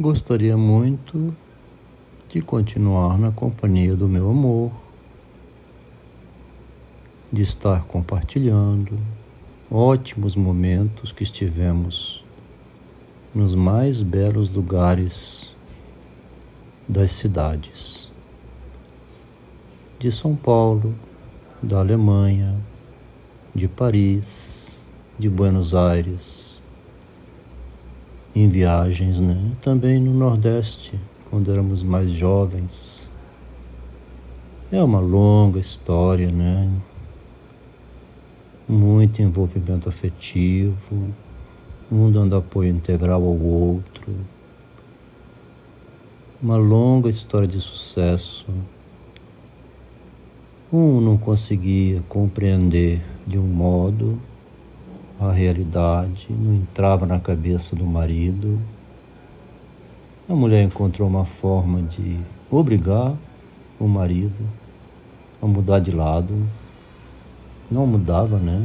Gostaria muito de continuar na companhia do meu amor, de estar compartilhando ótimos momentos que estivemos nos mais belos lugares das cidades de São Paulo, da Alemanha, de Paris, de Buenos Aires em viagens, né? Também no Nordeste, quando éramos mais jovens. É uma longa história, né? Muito envolvimento afetivo, um dando apoio integral ao outro. Uma longa história de sucesso. Um não conseguia compreender de um modo a realidade, não entrava na cabeça do marido. A mulher encontrou uma forma de obrigar o marido a mudar de lado. Não mudava, né?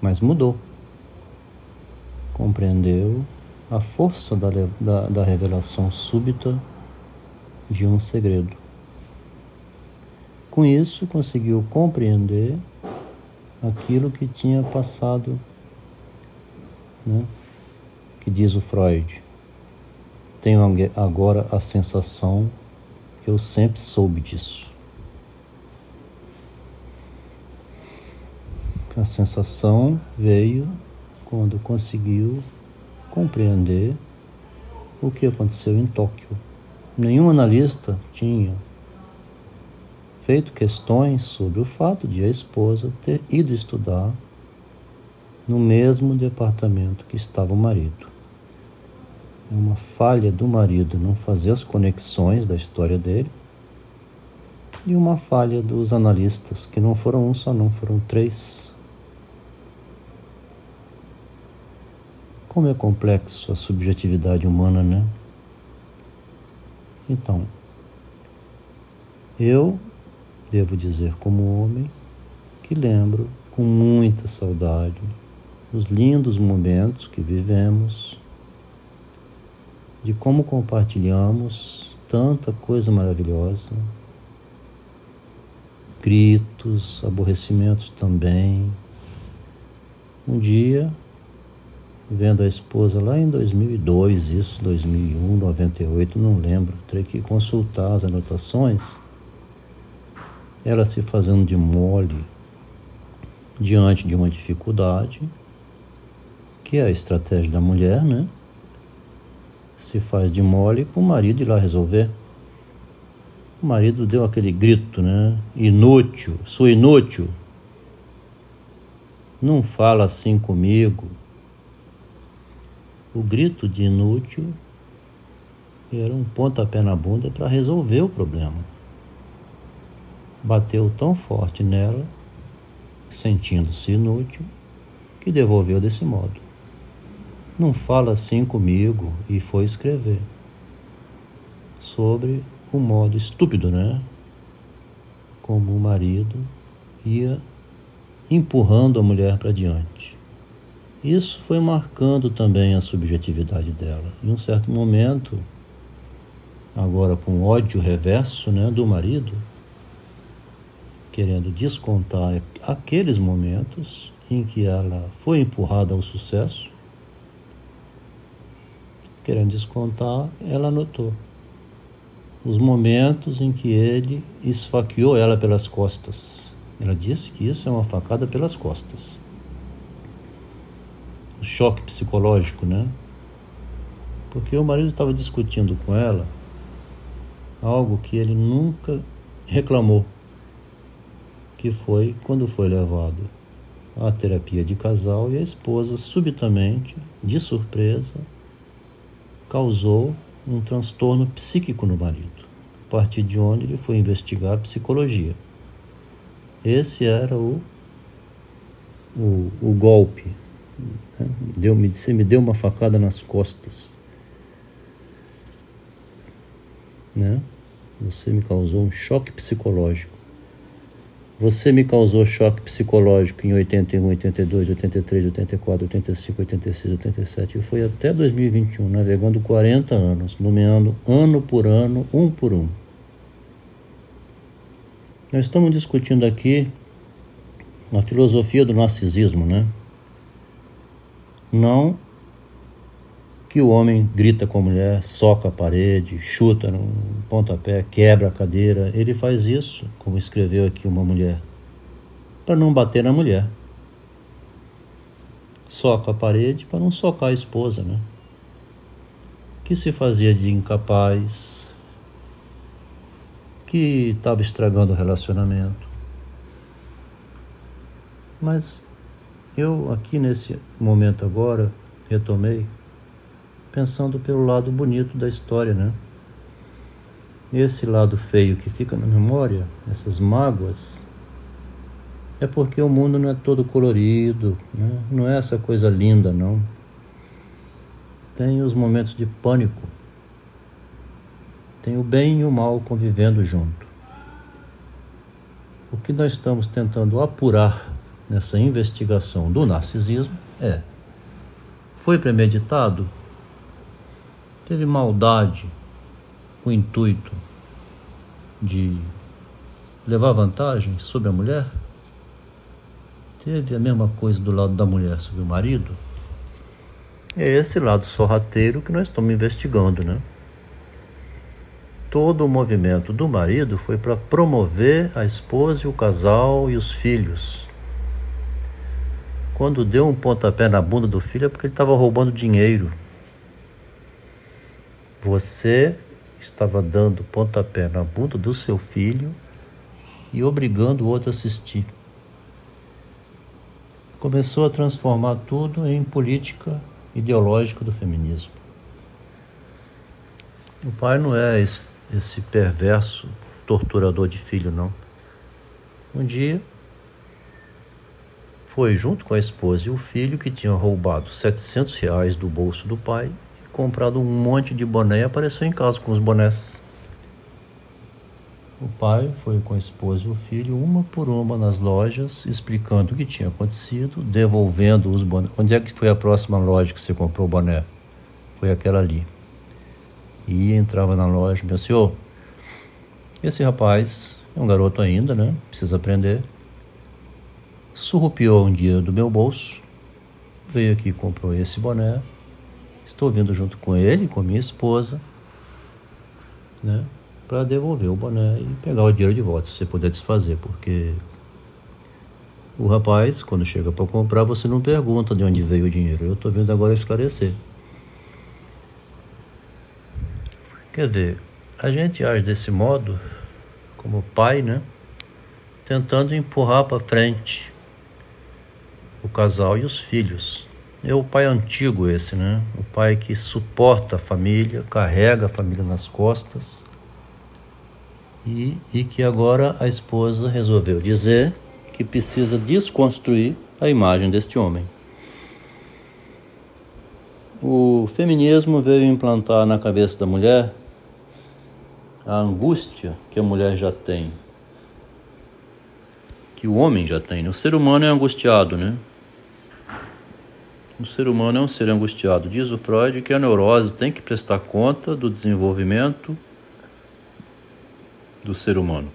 Mas mudou. Compreendeu a força da, da, da revelação súbita de um segredo. Com isso, conseguiu compreender aquilo que tinha passado, né? que diz o Freud. Tenho agora a sensação que eu sempre soube disso. A sensação veio quando conseguiu compreender o que aconteceu em Tóquio. Nenhum analista tinha feito questões sobre o fato de a esposa ter ido estudar no mesmo departamento que estava o marido. É uma falha do marido não fazer as conexões da história dele e uma falha dos analistas, que não foram um só, não, foram três. Como é complexo a subjetividade humana, né? Então, eu devo dizer como homem, que lembro com muita saudade os lindos momentos que vivemos, de como compartilhamos tanta coisa maravilhosa, gritos, aborrecimentos também. Um dia, vendo a esposa lá em 2002, isso, 2001, 98, não lembro, terei que consultar as anotações ela se fazendo de mole diante de uma dificuldade, que é a estratégia da mulher, né? Se faz de mole para o marido ir lá resolver. O marido deu aquele grito, né? Inútil, sou inútil. Não fala assim comigo. O grito de inútil era um pontapé na bunda para resolver o problema bateu tão forte nela, sentindo-se inútil, que devolveu desse modo. Não fala assim comigo e foi escrever sobre o modo estúpido, né? Como o marido ia empurrando a mulher para diante. Isso foi marcando também a subjetividade dela. Em um certo momento, agora com ódio reverso né, do marido, querendo descontar aqueles momentos em que ela foi empurrada ao sucesso, querendo descontar, ela notou os momentos em que ele esfaqueou ela pelas costas. Ela disse que isso é uma facada pelas costas. O choque psicológico, né? Porque o marido estava discutindo com ela algo que ele nunca reclamou que foi quando foi levado à terapia de casal e a esposa subitamente, de surpresa, causou um transtorno psíquico no marido, a partir de onde ele foi investigar psicologia. Esse era o, o, o golpe. Né? Deu, você me deu uma facada nas costas. Né? Você me causou um choque psicológico. Você me causou choque psicológico em 81, 82, 83, 84, 85, 86, 87 e foi até 2021, navegando 40 anos, nomeando ano por ano, um por um. Nós estamos discutindo aqui a filosofia do narcisismo, né? Não que o homem grita com a mulher, soca a parede, chuta no pontapé, quebra a cadeira. Ele faz isso, como escreveu aqui uma mulher, para não bater na mulher. Soca a parede para não socar a esposa, né? Que se fazia de incapaz, que estava estragando o relacionamento. Mas eu aqui nesse momento agora retomei pensando pelo lado bonito da história, né? Esse lado feio que fica na memória, essas mágoas, é porque o mundo não é todo colorido, né? não é essa coisa linda, não. Tem os momentos de pânico, tem o bem e o mal convivendo junto. O que nós estamos tentando apurar nessa investigação do narcisismo é: foi premeditado? Teve maldade, o intuito de levar vantagem sobre a mulher? Teve a mesma coisa do lado da mulher sobre o marido? É esse lado sorrateiro que nós estamos investigando, né? Todo o movimento do marido foi para promover a esposa e o casal e os filhos. Quando deu um pontapé na bunda do filho é porque ele estava roubando dinheiro. Você estava dando pontapé na bunda do seu filho e obrigando o outro a assistir. Começou a transformar tudo em política ideológica do feminismo. O pai não é esse, esse perverso torturador de filho, não. Um dia foi junto com a esposa e o filho que tinha roubado 700 reais do bolso do pai comprado um monte de boné e apareceu em casa com os bonés. O pai foi com a esposa e o filho, uma por uma, nas lojas, explicando o que tinha acontecido, devolvendo os bonés. Onde é que foi a próxima loja que você comprou o boné? Foi aquela ali. E entrava na loja, meu senhor, esse rapaz é um garoto ainda, né? Precisa aprender. Surrupiou um dia do meu bolso, veio aqui e comprou esse boné, Estou vindo junto com ele, com minha esposa, né? Para devolver o boné e pegar o dinheiro de volta, se você puder desfazer, porque o rapaz, quando chega para comprar, você não pergunta de onde veio o dinheiro. Eu estou vindo agora esclarecer. Quer dizer, a gente age desse modo, como pai, né? Tentando empurrar para frente o casal e os filhos. É o pai antigo esse, né? O pai que suporta a família, carrega a família nas costas. E, e que agora a esposa resolveu dizer que precisa desconstruir a imagem deste homem. O feminismo veio implantar na cabeça da mulher a angústia que a mulher já tem, que o homem já tem. O ser humano é angustiado, né? O ser humano é um ser angustiado. Diz o Freud que a neurose tem que prestar conta do desenvolvimento do ser humano.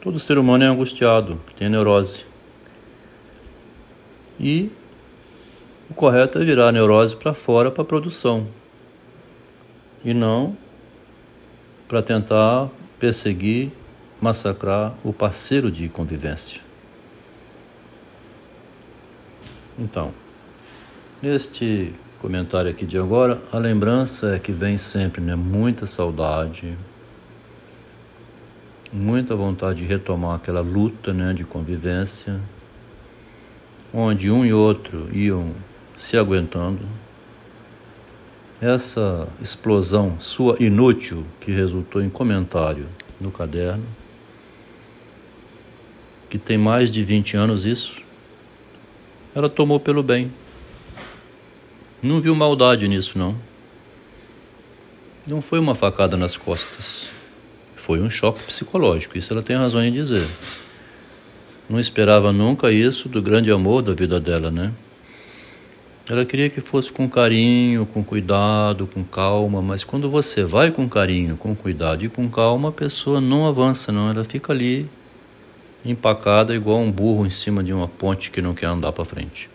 Todo ser humano é angustiado, tem neurose. E o correto é virar a neurose para fora para a produção. E não para tentar perseguir, massacrar o parceiro de convivência. Então, Neste comentário aqui de agora, a lembrança é que vem sempre, né? Muita saudade, muita vontade de retomar aquela luta, né? De convivência, onde um e outro iam se aguentando. Essa explosão sua inútil que resultou em comentário no caderno, que tem mais de 20 anos isso, ela tomou pelo bem. Não viu maldade nisso, não. Não foi uma facada nas costas. Foi um choque psicológico, isso ela tem razão em dizer. não esperava nunca isso do grande amor da vida dela, né? Ela queria que fosse com carinho, com cuidado, com calma, mas quando você vai com carinho, com cuidado e com calma, a pessoa não avança, não, ela fica ali empacada igual um burro em cima de uma ponte que não quer andar para frente.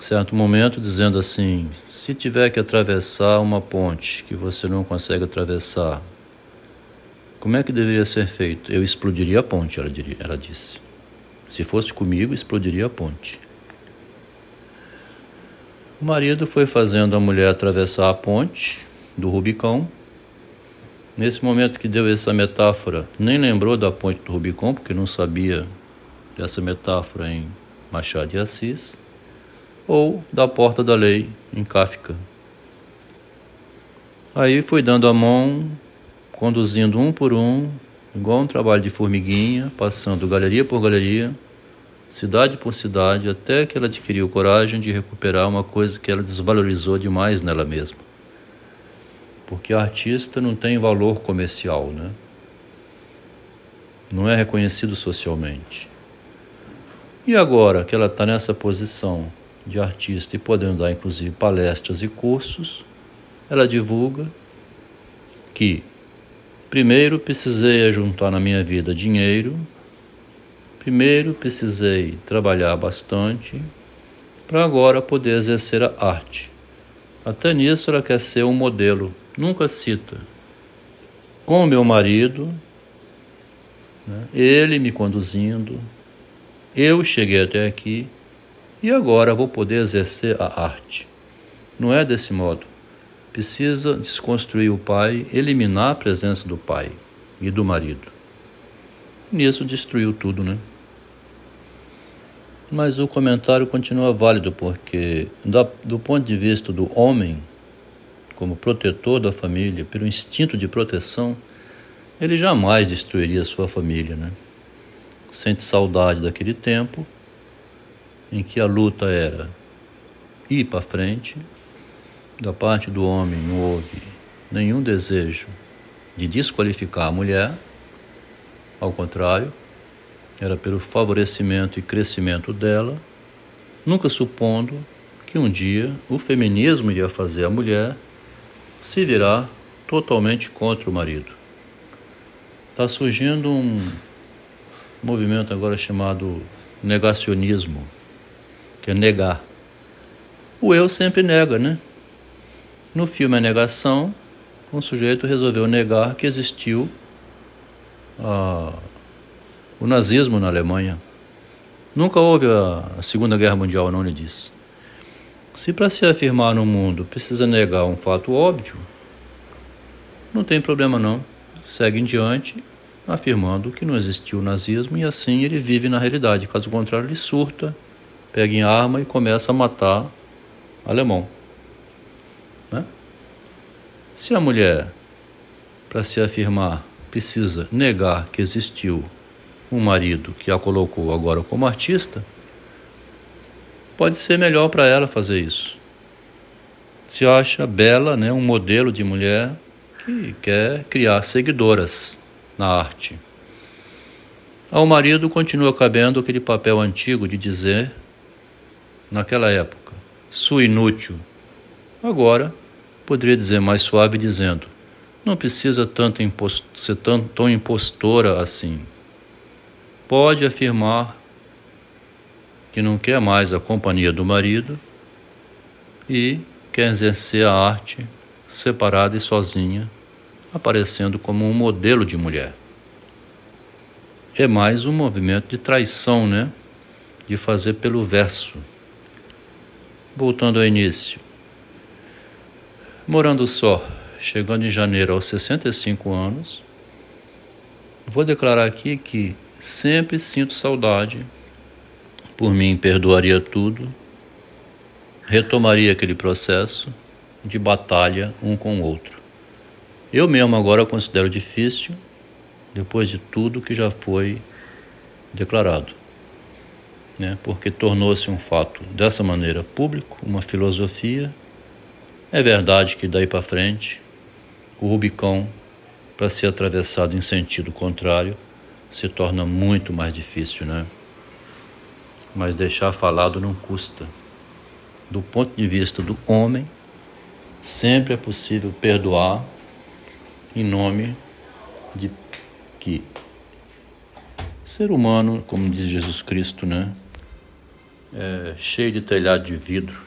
Certo momento dizendo assim: se tiver que atravessar uma ponte que você não consegue atravessar, como é que deveria ser feito? Eu explodiria a ponte, ela, diria, ela disse. Se fosse comigo, explodiria a ponte. O marido foi fazendo a mulher atravessar a ponte do Rubicão. Nesse momento que deu essa metáfora, nem lembrou da ponte do Rubicão, porque não sabia dessa metáfora em Machado de Assis, ou da porta da lei em Kafka. Aí foi dando a mão, conduzindo um por um, igual um trabalho de formiguinha, passando galeria por galeria, cidade por cidade, até que ela adquiriu coragem de recuperar uma coisa que ela desvalorizou demais nela mesma. Porque artista não tem valor comercial, né? Não é reconhecido socialmente. E agora que ela está nessa posição de artista e podendo dar inclusive palestras e cursos, ela divulga que Primeiro precisei juntar na minha vida dinheiro. Primeiro precisei trabalhar bastante para agora poder exercer a arte. Até nisso ela quer ser um modelo, nunca cita. Com meu marido, né, ele me conduzindo, eu cheguei até aqui e agora vou poder exercer a arte. Não é desse modo precisa desconstruir o pai, eliminar a presença do pai e do marido. Nisso destruiu tudo, né? Mas o comentário continua válido porque, do ponto de vista do homem, como protetor da família, pelo instinto de proteção, ele jamais destruiria sua família, né? Sente saudade daquele tempo em que a luta era ir para frente da parte do homem não houve nenhum desejo de desqualificar a mulher, ao contrário, era pelo favorecimento e crescimento dela, nunca supondo que um dia o feminismo iria fazer a mulher se virar totalmente contra o marido. Está surgindo um movimento agora chamado negacionismo, que é negar. O eu sempre nega, né? No filme A Negação, um sujeito resolveu negar que existiu ah, o nazismo na Alemanha. Nunca houve a, Segunda Guerra Mundial, não lhe disse. Se para se afirmar no mundo precisa negar um fato óbvio, não tem problema não. Segue em diante afirmando que não existiu o nazismo e assim ele vive na realidade. Caso contrário, ele surta, pega em arma e começa a matar alemão. Né? Se a mulher, para se afirmar, precisa negar que existiu um marido que a colocou agora como artista, pode ser melhor para ela fazer isso. Se acha bela, né, um modelo de mulher que quer criar seguidoras na arte. Ao marido continua cabendo aquele papel antigo de dizer, naquela época, sua inútil, Agora, poderia dizer mais suave, dizendo: não precisa tanto ser tão, tão impostora assim. Pode afirmar que não quer mais a companhia do marido e quer exercer a arte separada e sozinha, aparecendo como um modelo de mulher. É mais um movimento de traição, né? De fazer pelo verso. Voltando ao início. Morando só, chegando em janeiro aos 65 anos, vou declarar aqui que sempre sinto saudade, por mim perdoaria tudo, retomaria aquele processo de batalha um com o outro. Eu mesmo agora considero difícil, depois de tudo que já foi declarado, né? porque tornou-se um fato dessa maneira público, uma filosofia é verdade que daí para frente, o Rubicão, para ser atravessado em sentido contrário, se torna muito mais difícil, né? Mas deixar falado não custa. Do ponto de vista do homem, sempre é possível perdoar em nome de que ser humano, como diz Jesus Cristo, né, é cheio de telhado de vidro